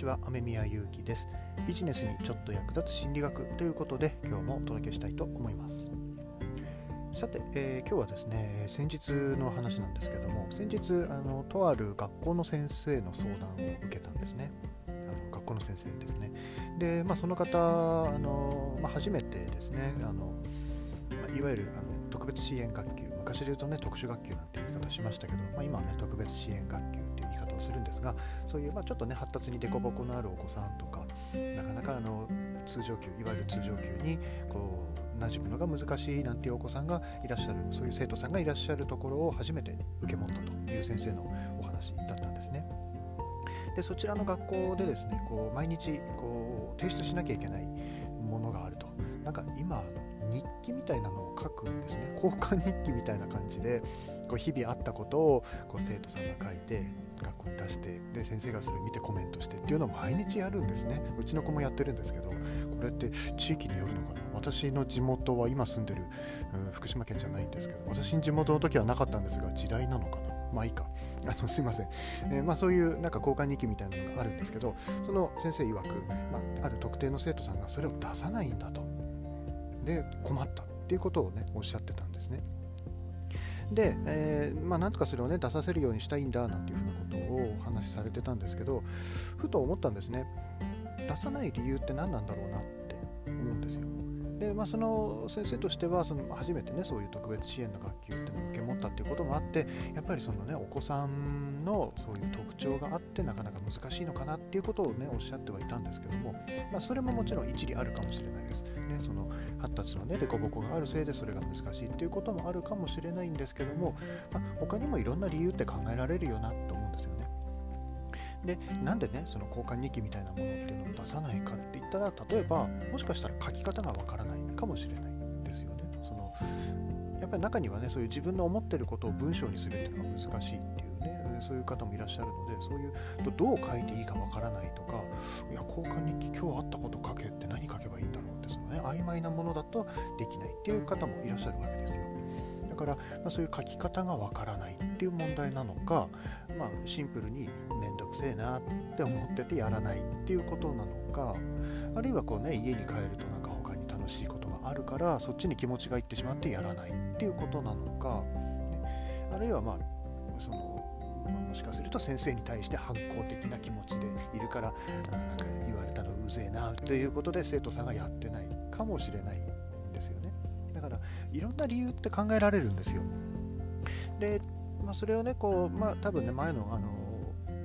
ちは。雨宮ゆうきです。ビジネスにちょっと役立つ心理学ということで今日もお届けしたいと思います。さて、えー、今日はですね先日の話なんですけども先日あのとある学校の先生の相談を受けたんですね。あの学校の先生ですね。で、まあ、その方あの、まあ、初めてですねあの、まあ、いわゆるあの特別支援学級昔で言うとね特殊学級なんて言い方しましたけど、まあ、今はね特別支援学級っていう言い方をするんですがそういう、まあ、ちょっとね発達に凸凹のあるお子さんとかなかなかあの通常級いわゆる通常級にこう馴染むのが難しいなんていうお子さんがいらっしゃるそういう生徒さんがいらっしゃるところを初めて受け持ったという先生のお話だったんですね。でそちらの学校でですねこう毎日こう提出しなきゃいけないものがあるとなんか今日記みたいなのを書くんですね交換日記みたいな感じでこう日々あったことをこう生徒さんが書いて学校に出してで先生がそれを見てコメントしてっていうのを毎日やるんですねうちの子もやってるんですけどこれって地域によるのかな？私の地元は今住んでる、うん、福島県じゃないんですけど私の地元の時はなかったんですが時代なのかな？まあいいか。あのすいません。えー、まあ、そういうなんか交換日記みたいなのがあるんですけど、その先生曰く、まあ、ある特定の生徒さんがそれを出さないんだと。で困ったっていうことをねおっしゃってたんですね。で、えー、まあ、なんとかそれをね出させるようにしたいんだなんていうふうなことをお話しされてたんですけどふと思ったんですね。出さない理由って何なんだろうなって思うんですよ。で、まあ、その先生としてはその初めてねそういう特別支援の学級ってのを受け持ったっていうこともあってやっぱりそのねお子さんのそういう特徴があってなかなか難しいのかなっていうことをねおっしゃってはいたんですけども、まあ、それももちろん一理あるかもしれないです。ね、その発達のね凸凹があるせいでそれが難しいっていうこともあるかもしれないんですけども、まあ、他にもいろんな理由って考えられるよなと。でなんでねその交換日記みたいなものっていうのを出さないかって言ったら例えばもしかしたら書き方がわからないかもしれないですよね。そのやっぱり中にはねそういう自分の思ってることを文章にするっていうのが難しいっていうねそういう方もいらっしゃるのでそういうどう書いていいかわからないとかいや交換日記今日あったこと書けって何書けばいいんだろうってそのね曖昧なものだとできないっていう方もいらっしゃるわけですよ。から、まあ、そういう書き方がわからないっていう問題なのか、まあ、シンプルにめんどくせえなって思っててやらないっていうことなのかあるいはこうね家に帰るとなんか他に楽しいことがあるからそっちに気持ちがいってしまってやらないっていうことなのか、あるいはまあその、ま、もしかすると先生に対して反抗的な気持ちでいるからなんか言われたのうぜえなということで生徒さんがやってないかもしれないんですよね。いろんな理由って考えられるんですよで、まあ、それをねこうまあ多分ね前のあの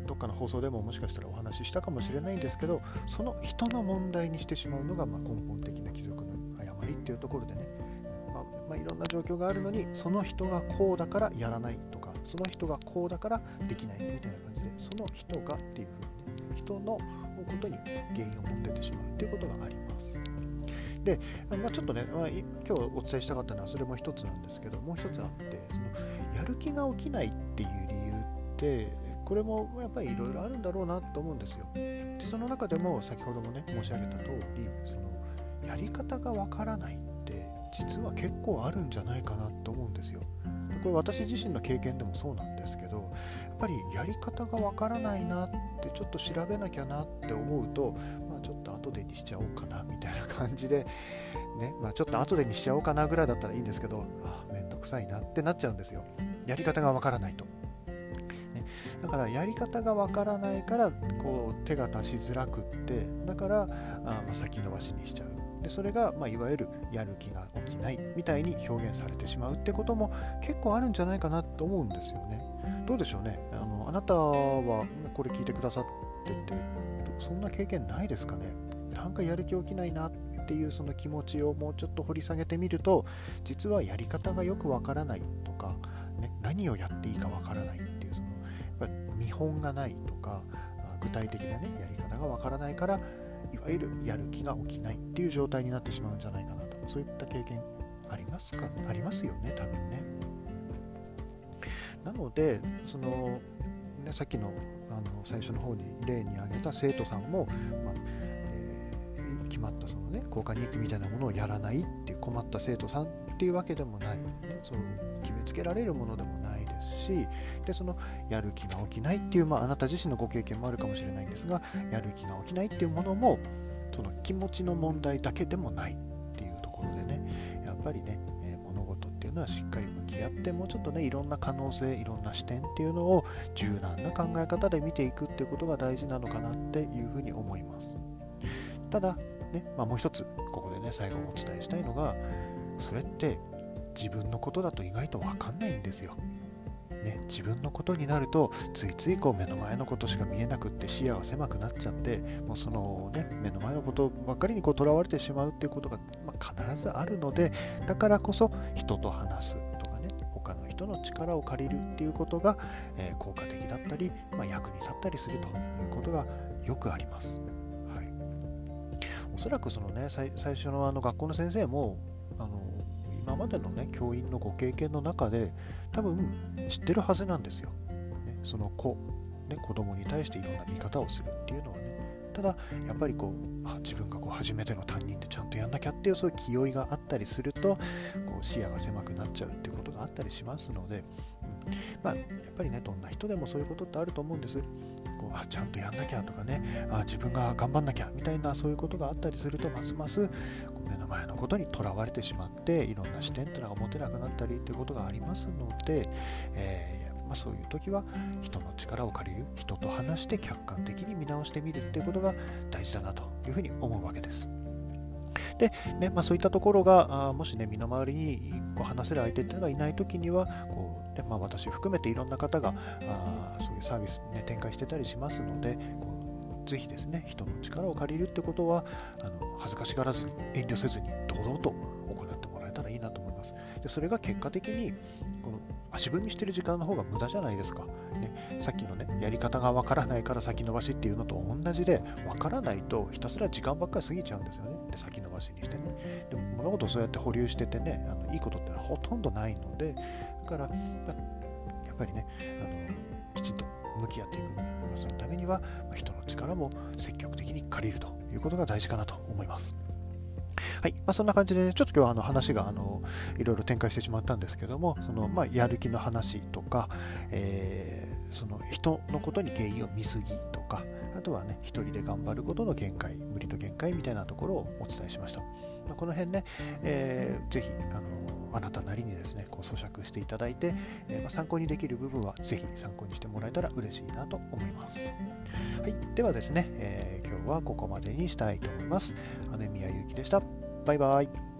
どっかの放送でももしかしたらお話ししたかもしれないんですけどその人の問題にしてしまうのがま根本的な貴族の誤りっていうところでね、まあ、ま、いろんな状況があるのにその人がこうだからやらないとかその人がこうだからできないみたいな感じでその人がっていうふうにね人のことに原因を持っててしまうっていうことがあります。で、まあ、ちょっとね、まあ、今日お伝えしたかったのはそれも一つなんですけどもう一つあってそのやる気が起きないっていう理由ってこれもやっぱりいろいろあるんだろうなと思うんですよ。でその中でも先ほどもね申し上げた通りそのやり方がわからないって実は結構あるんじゃないかなと思うんですよ。これ私自身の経験でもそうなんですけどやっぱりやり方がわからないなってちょっと調べなきゃなって思うと、ちょっと後でにしちゃおうかなみたいな感じで、ねまあ、ちょっと後でにしちゃおうかなぐらいだったらいいんですけどあめんどくさいなってなっちゃうんですよやり方がわからないと。ねだからやり方がわからないからこう手が出しづらくってだからあ、まあ、先延ばしにしちゃうでそれが、まあ、いわゆるやる気が起きないみたいに表現されてしまうってことも結構あるんじゃないかなと思うんですよね。どうでしょうねあのあなたはこれ聞いてくださっってってそんな経験ないですかね。なんかやる気起きないなっていうその気持ちをもうちょっと掘り下げてみると実はやり方がよくわからないとか、ね、何をやっていいかわからないっていうそのやっぱ見本がないとか具体的な、ね、やり方がわからないからいわゆるやる気が起きないっていう状態になってしまうんじゃないかなと。そういった経験ありますか？ありますよね多分ね。なのでその、ね、さっきのあの最初の方に例に挙げた生徒さんも、まあえー、決まったそのね交換日記みたいなものをやらないっていう困った生徒さんっていうわけでもない、そう決めつけられるものでもないですしでそのやる気が起きないっていう、まあ、あなた自身のご経験もあるかもしれないんですがやる気が起きないっていうものもその気持ちの問題だけでもないっていうところでねやっぱりね、いうのはしっかり向き合ってもうちょっとねいろんな可能性いろんな視点っていうのを柔軟な考え方で見ていくっていうことが大事なのかなっていうふうに思います。ただね、まあ、もう一つここでね最後お伝えしたいのがそれって自分のことだと意外と分かんないんですよ。ね、自分のことになるとついついこう目の前のことしか見えなくって視野が狭くなっちゃってもうその、ね、目の前のことばっかりにとらわれてしまうっていうことが、必ずあるのでだからこそ人と話すとかね他の人の力を借りるっていうことが、えー、効果的だったり、まあ、役に立ったりするということがよくあります。はい、おそらくそのね最初のあの学校の先生もあの今までのね教員のご経験の中で多分知ってるはずなんですよ。ね、その子、ね、子供に対していろんな見方をするっていうのはねただやっぱりこうあ自分がこう初めての担任でちゃんとやんなきゃっていうそういう気負いがあったりするとこう視野が狭くなっちゃうっていうことがあったりしますので、うんまあ、やっぱりねどんな人でもそういうことってあると思うんです。こうあちゃんとやんなきゃとかねあ自分が頑張んなきゃみたいなそういうことがあったりするとますます目の前のことにとらわれてしまっていろんな視点っていうのが持てなくなったりっていうことがありますので、えー、あ、そういう時は人の力を借りる人と話して客観的に見直してみるっていうことが大事だなというふうに思うわけです。で、ねまあ、そういったところがあもしね身の回りにこう話せる相手っていうのがいない時にはこう、ねまあ、私含めていろんな方があそういうサービス、ね、展開してたりしますのでこうぜひですね人の力を借りるってことはあの恥ずかしがらずに遠慮せずに堂々と行ってもらえたらいいなと思いますでそれが結果的にこの足踏みしてる時間の方が無駄じゃないですか、ね、さっきのねやり方がわからないから先延ばしっていうのと同じでわからないとひたすら時間ばっかり過ぎちゃうんですよね。で先延ばしにしてね。でも物事をそうやって保留しててねあのいいことってのはほとんどないのでだからやっぱりねあのきちんと向き合っていく。そのためには人の力も積極的に借りるということが大事かなと思います。はいまあ、そんな感じで、ね、ちょっと今日はあの話があのいろいろ展開してしまったんですけども、そのまあ、やる気の話とか、えー、その人のことに原因を見すぎとか、あとはね、一人で頑張ることの限界、無理の限界みたいなところをお伝えしました。まあ、この辺ね、えー、ぜひ、あのあなたなりにですね、こう咀嚼していただいて、えー、まあ、参考にできる部分はぜひ参考にしてもらえたら嬉しいなと思います。はい、ではですね、えー、今日はここまでにしたいと思います。雨宮ゆうきでした。バイバイ。